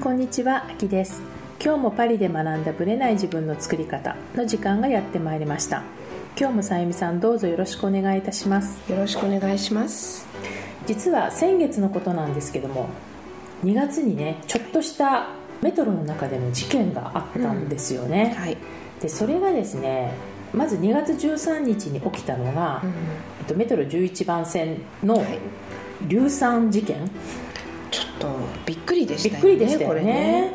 こんにちは、あきです。今日もパリで学んだブレない自分の作り方の時間がやってまいりました。今日もさゆみさんどうぞよろしくお願いいたします。よろしくお願いします。実は先月のことなんですけども2月にねちょっとしたメトロの中での事件があったんですよね、はい、でそれがですねまず2月13日に起きたのが、うん。えっと、メトロ11番線のはい。硫酸事件、ちょっとびっくりでしたよねびっくりでしたよね。これね、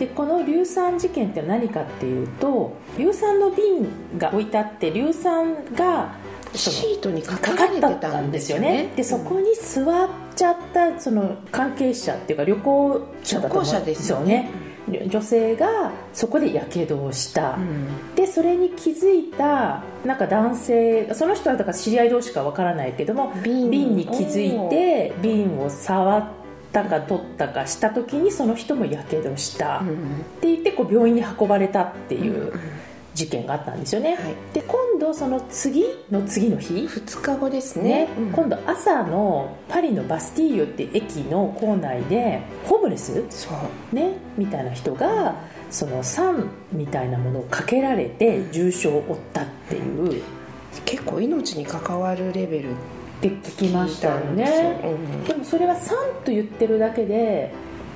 でこの硫酸事件って何かっていうと硫酸の瓶が置いてあって硫酸がシートに書かかれてたたんんですすよね。ねでそこに座っちゃったその関係者っていうか旅行者だと思うんですよね。女性がそこでやけどをした、うん。でそれに気づいたなんか男性その人はだから知り合い同士かわからないけども瓶瓶に気づいて瓶を触ったか取ったかした時にその人もやけどした、うん。って言ってこう病院に運ばれたっていう事件があったんですよね、はい。で今度その次の次の日。2日後ですね。ね、うん。今度朝のパリのバスティーユって駅の構内でホームレス、そう。ね、みたいな人がその酸みたいなものをかけられて重傷を負ったっていう。結構命に関わるレベルって聞きましたよ聞いたんでもそれは酸と言ってるだけで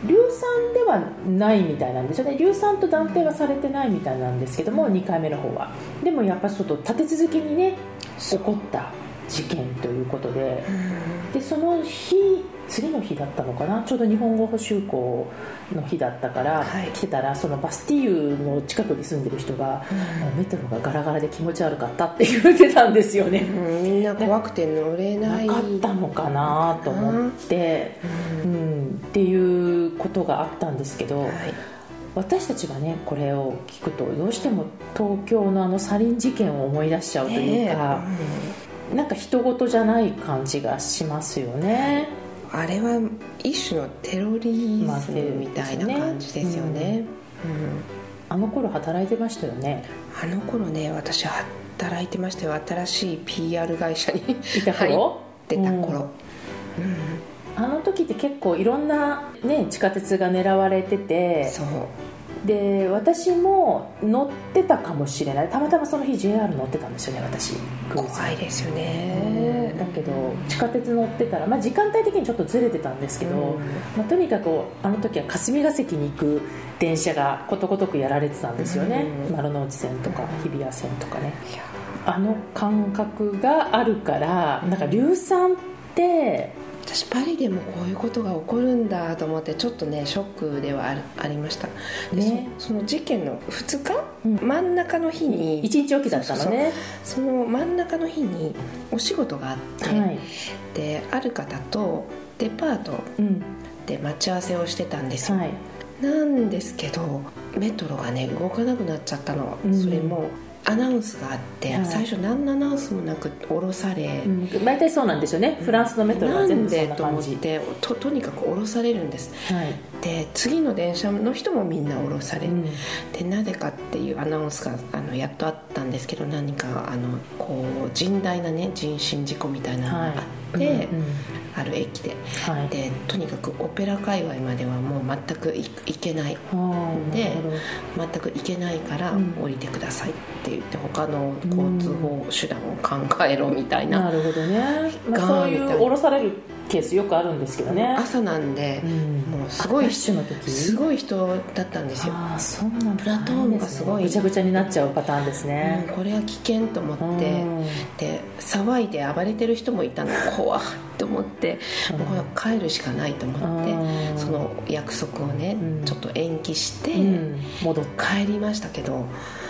硫酸ではないみたいなんですよね。硫酸と断定はされてないみたいなんですけども2回目の方は。でもやっぱちょっと立て続けにね起こった事件ということでうん。でその日次の日だったのかな？ちょうど日本語補習校の日だったから、はい。来てたらそのバスティーユの近くに住んでる人が、メトロがガラガラで気持ち悪かったって言ってたんですよね、うん。みんな怖くて乗れなないかったのかなと思って、ううん。ん、っていうことがあったんですけど、はい。私たちがねこれを聞くとどうしても東京のあのサリン事件を思い出しちゃうというか、なんか人事じゃない感じがしますよね。あれは一種のテロリまあズムみたいな感じですよね、うん。あの頃働いてましたよね。あの頃ね私働いてましたよ。新しい PR 会社にいた頃、出た頃、あの時って結構いろんな、ね、地下鉄が狙われてうんてそうで私も乗ってたかもしれない。たまたまその日 JR 乗ってたんですよね私。怖いですようん。ねだけど地下鉄乗ってたら、まあ、時間帯的にちょっとずれてたんですけど、うん。まあ、とにかくあの時は霞が関に行く電車がことごとくやられてたんですよね、うん丸の内線とか日比谷線とかね。あの感覚があるからなんか硫酸って私パリでもこういうことが起こるんだと思ってちょっとねショックではありました。でね。そその事件の2日、うん。真ん中の日に一日おきだったのね。その真ん中の日にお仕事があって、はい、である方とデパートうん。で待ち合わせをしてたんですよ、はい、なんですけどメトロがね動かなくなっちゃったの、うん。それもアナウンスがあって、はい。最初何のアナウンスもなく降ろされ、うん、大体そうなんですよね。フランスのメトロは全部そんなんでと思な感じってととにかく降ろされるんです。はい、で次の電車の人もみんな降ろされ、うん。でなぜかっていうアナウンスがあのやっとあったんですけど何かあのこう甚大なね人身事故みたいなのがあって、うんうんある駅で。はい。でとにかくオペラ界隈まではもう全く行行けない。はあで全く行けないからうん。降りてくださいって言って他の交通法手段を考えろみたいな、なるほどね、まあ、そういうな。降ろされるケースよくあるんですけどね、朝なんでうん、もうすごいすごい人だったんですよ。ああそうなんだ。プラトーンがすごい。ぐちゃぐちゃになっちゃうパターンですうんね、これは危険と思って、うん。で騒いで暴れてる人もいたの。怖いと思って、うん。もう帰るしかないと思って、うん。その約束をね、うん。ちょっと延期して、うん。戻っ帰りましたけど、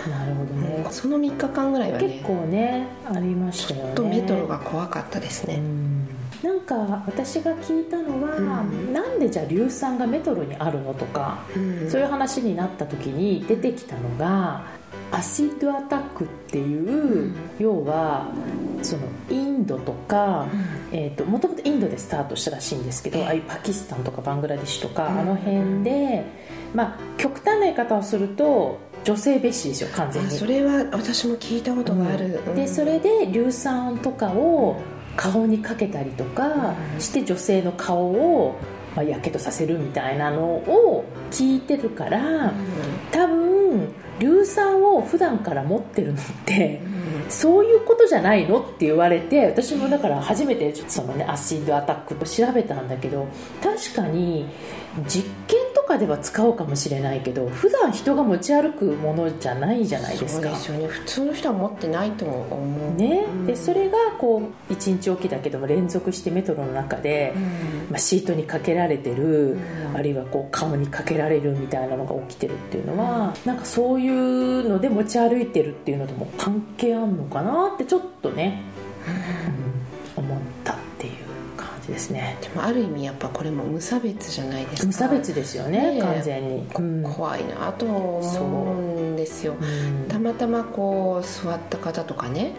なるほどね、その3日間ぐらいはね結構ねありましたよね。ちょっとメトロが怖かったですね、うん。なんか私が聞いたのは、うん。なんでじゃあ硫酸がメトロにあるのとか、うん。そういう話になった時に出てきたのがアシッドアタックっていう、うん。要はそのインドとか、えー、ともともとインドでスタートしたらしいんですけど、ええ。ああいうパキスタンとかバングラデシュとか、うん。あの辺で、まあ、極端な言い方をすると女性蔑視ですよ完全に。あそれは私も聞いたことがある、でそれで硫酸とかを顔にかけたりとかうん。して女性の顔をまあ、やけどさせるみたいなのを聞いてるから、多分硫酸を普段から持ってるのって、そういうことじゃないの？って言われて私もだから初めてそのねアシッドアタックと調べたんだけど確かに実験とかでは使うかもしれないけど普段人が持ち歩くものじゃないじゃないですか。そうですよね。普通の人は持ってないと思う。ね、うん、でそれがこう1日おきだけども連続してメトロの中で、うん、まあ、シートにかけられてる、うん、あるいはこう顔にかけられるみたいなのが起きてるっていうのは、うん、なんかそういうので持ち歩いてるっていうのとも関係あるのかなってちょっとね、思ったですね。でもある意味やっぱこれも無差別じゃないですか。無差別ですよね、ね、完全に、うん、怖いなと思うんですよ、うん、たまたまこう座った方とかね。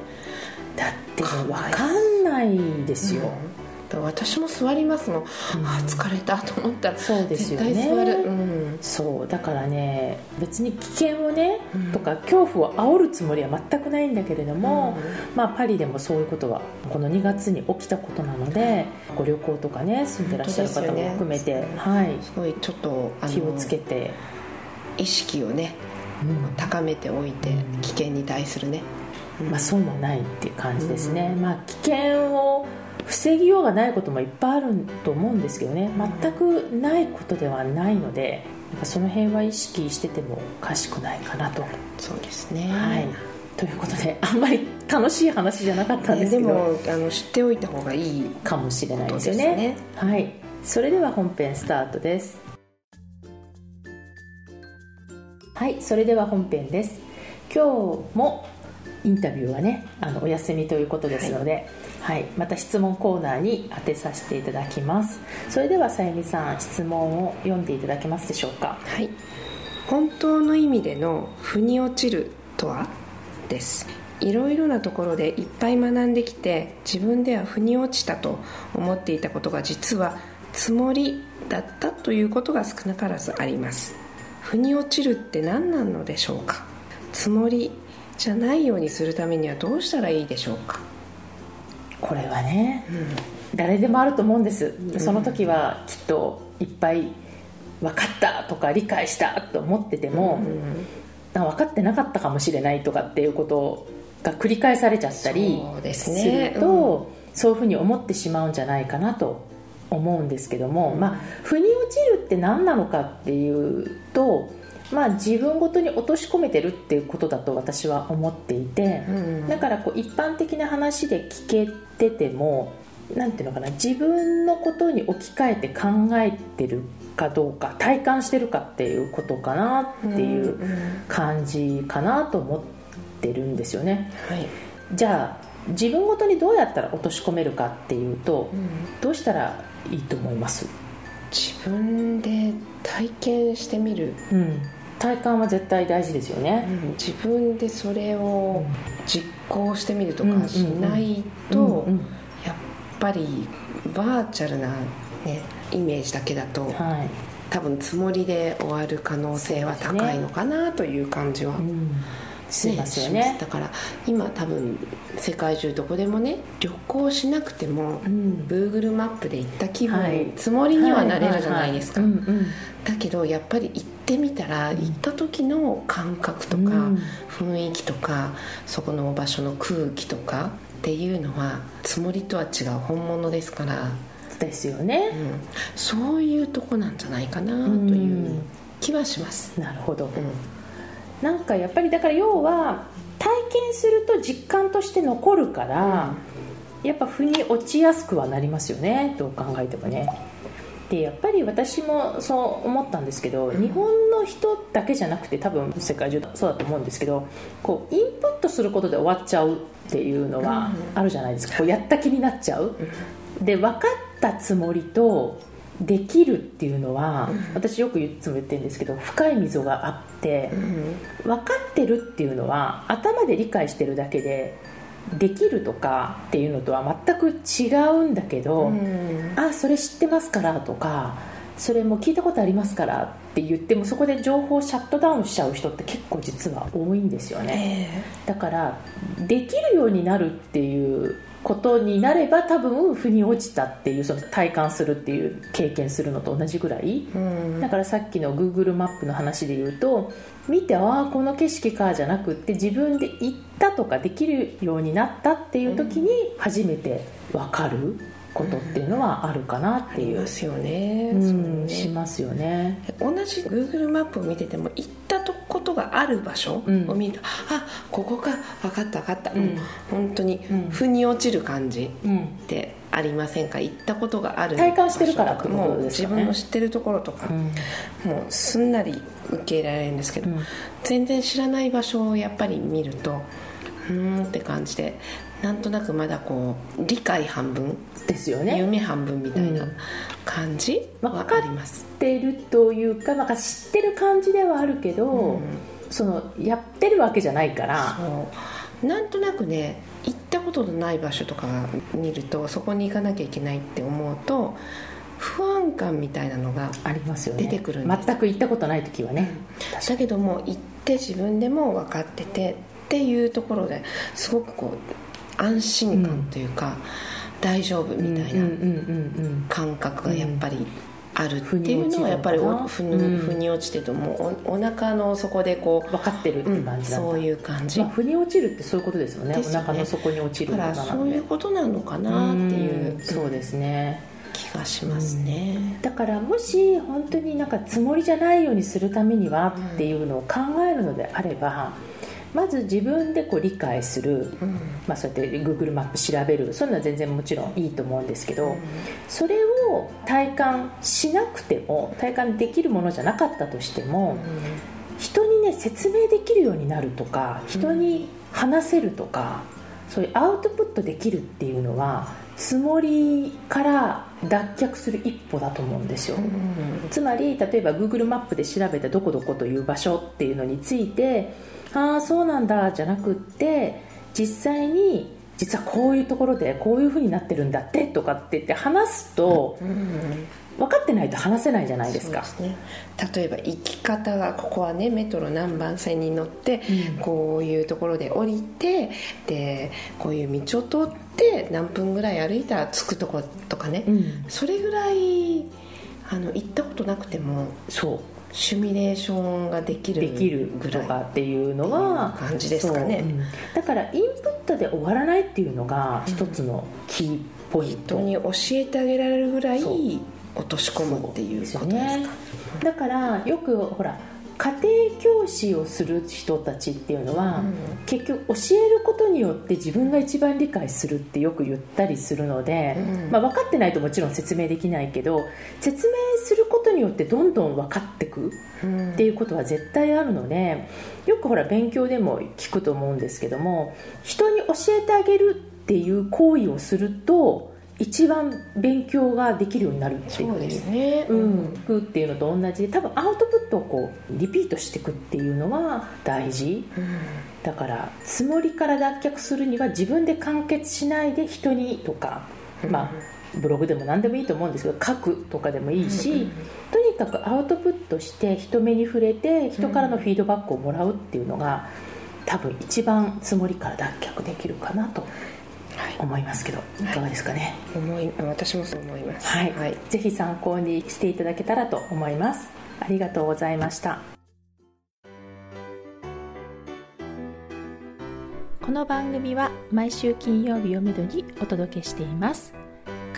だって分かんないですよ、うん私も座りますの、うん、あ疲れたと思ったらそうですよね。絶対座る、うん、そうだからね別に危険をね、うん、とか恐怖を煽るつもりは全くないんだけれども、まあ、パリでもそういうことはこの2月に起きたことなのでご旅行とかね住んでらっしゃる方も含めて、ね、はい、すごいちょっと気をつけて。意識をね、高めておいて危険に対するね、まあ、そうもないっていう感じですね、まあ、危険を防ぎようがないこともいっぱいあると思うんですけどね。全くないことではないのでその辺は意識しててもおかしくないかなと。そうですね。はい。ということであんまり楽しい話じゃなかったんですけど、でもあの知っておいた方がいいかもしれないですよね、ね、はい。それでは本編スタートです。はいそれでは本編です。今日もインタビューはねあのお休みということですので、はいはい、また質問コーナーに当てさせていただきます。それではさゆみさん質問を読んでいただけますでしょうか？はい。本当の意味での腑に落ちるとは？です。いろいろなところでいっぱい学んできて自分では腑に落ちたと思っていたことが実はつもりだったということが少なからずあります。腑に落ちるって何なのでしょうか？つもりじゃないようにするためにはどうしたらいいでしょうか？これはね、うん、誰でもあると思うんです、その時はきっといっぱい分かったとか理解したと思ってても、うん、分かってなかったかもしれないとかっていうことが繰り返されちゃったりするとそういうふうに思ってしまうんじゃないかなと思うんですけども、まあ腑に落ちるって何なのかっていうとまあ、自分ごとに落とし込めてるっていうことだと私は思っていて、うん、だからこう一般的な話で聞けててもなんていうのかな自分のことに置き換えて考えてるかどうか体感してるかっていうことかなっていう感じかなと思ってるんですよね。はい、じゃあ自分ごとにどうやったら落とし込めるかっていうと、うん、どうしたらいいと思います？自分で体験してみる、うん体感は絶対大事ですよね、うん、自分でそれを実行してみるとかしないとやっぱりバーチャルな、ね、イメージだけだと、はい、多分つもりで終わる可能性は高いのかなという感じは。しますよね。だから今多分世界中どこでもね旅行しなくても、うん、Google マップで行った気分、はい、つもりにはなれるじゃないですか、だけどやっぱり行ってみたら行った時の感覚とか、雰囲気とかそこの場所の空気とかっていうのはつもりとは違う本物ですから。ですよね、うん、そういうとこなんじゃないかなという気はします、なるほど、うんなんかやっぱりだから要は体験すると実感として残るから、うん、やっぱ腑に落ちやすくはなりますよねどう考えてもね。でやっぱり私もそう思ったんですけど、日本の人だけじゃなくて多分世界中そうだと思うんですけどこうインプットすることで終わっちゃうっていうのがあるじゃないですか、こうやった気になっちゃう、で分かったつもりとできるっていうのは、うん、私よくいつも言ってるんですけど深い溝があって、うん、分かってるっていうのは頭で理解してるだけでできるとかっていうのとは全く違うんだけど、うん、あそれ知ってますからとかそれも聞いたことありますからって言ってもそこで情報をシャットダウンしちゃう人って結構実は多いんですよね、えー、だからできるようになるっていうことになれば多分腑に落ちたっていうその体感するっていう経験するのと同じぐらい、うん、だからさっきの Google マップの話で言うと見てああこの景色かじゃなくって自分で行ったとかできるようになったっていう時に初めて分かることっていうのはあるかなっていう、うん、ますよね,、うん、しますよね。同じ Google マップを見てても行ったことがある場所を見ると、うん、あここか分かった分かった、うん、本当に腑に落ちる感じってありませんか？行ったことがある体感してるからってことですか、ね、自分の知ってるところとか、もうすんなり受け入れられるんですけど、全然知らない場所をやっぱり見るとうんって感じでなんとなくまだこう理解半分ですよね。夢半分みたいな感じはあります、分かってるというかなんか知ってる感じではあるけど、うん、そのやってるわけじゃないから。なんとなくね行ったことのない場所とか見るとそこに行かなきゃいけないって思うと不安感みたいなのがありますよね。出てくるんです。全く行ったことない時はね、うん、だけども行って自分でも分かっててっていうところですごくこう安心感というか、大丈夫みたいな感覚がやっぱりあるっていうのはやっぱりふに落ちてともおお腹の底でこう分かってるって感じだ、うん、そういう感じ、まあ、腑に落ちるってそういうことですよね、ね、お腹の底に落ちるからそういうことなのかなっていう、そうですね。気がしますね、だからもし本当になんかつもりじゃないようにするためにはっていうのを考えるのであれば、まず自分でこう理解する、うん、まあ、そうやって Google マップ調べる。そういうのは全然もちろんいいと思うんですけど、うん、それを体感しなくても体感できるものじゃなかったとしても、うん、人にね説明できるようになるとか人に話せるとか、そういうアウトプットできるっていうのはつもりから脱却する一歩だと思うんですよ、うん、つまり例えば Google マップで調べたどこどこという場所っていうのについてああそうなんだじゃなくって実際に実はこういうところでこういうふうになってるんだってとかって言って話すと、分かってないと話せないじゃないですか、ね、例えば行き方がここはねメトロ何番線に乗って、うん、こういうところで降りてでこういう道を通って何分ぐらい歩いたら着くとことかね、うん、それぐらいあの行ったことなくてもそうシミュレーションができるできるとかっていうのは感じですかね、うん、だからインプットで終わらないっていうのが一つのキーポイント、人に教えてあげられるぐらい落とし込むっていうことですか、ね、だからよくほら家庭教師をする人たちっていうのは、うん、結局教えることによって自分が一番理解するってよく言ったりするので、うん、まあ、分かってないともちろん説明できないけど説明ことによってどんどん分かってくっていうことは絶対あるのでよくほら勉強でも聞くと思うんですけども人に教えてあげるっていう行為をすると一番勉強ができるようになるっていうそうですね、うん、くっていうのと同じで多分アウトプットをこうリピートしていくっていうのは大事、うん、だからつもりから脱却するには自分で完結しないで人にとか、まあブログでも何でもいいと思うんですけど書くとかでもいいし、とにかくアウトプットして人目に触れて人からのフィードバックをもらうっていうのが多分一番つもりから脱却できるかなと思いますけど、い、かがですかね、思い私もそう思います、はい、はい、ぜひ参考にしていただけたらと思います。ありがとうございました。この番組は毎週金曜日をめどにお届けしています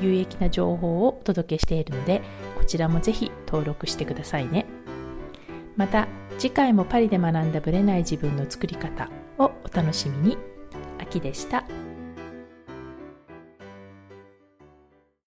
有益な情報をお届けしているのでこちらもぜひ登録してくださいねまた次回もパリで学んだブレない自分の作り方をお楽しみに秋でした。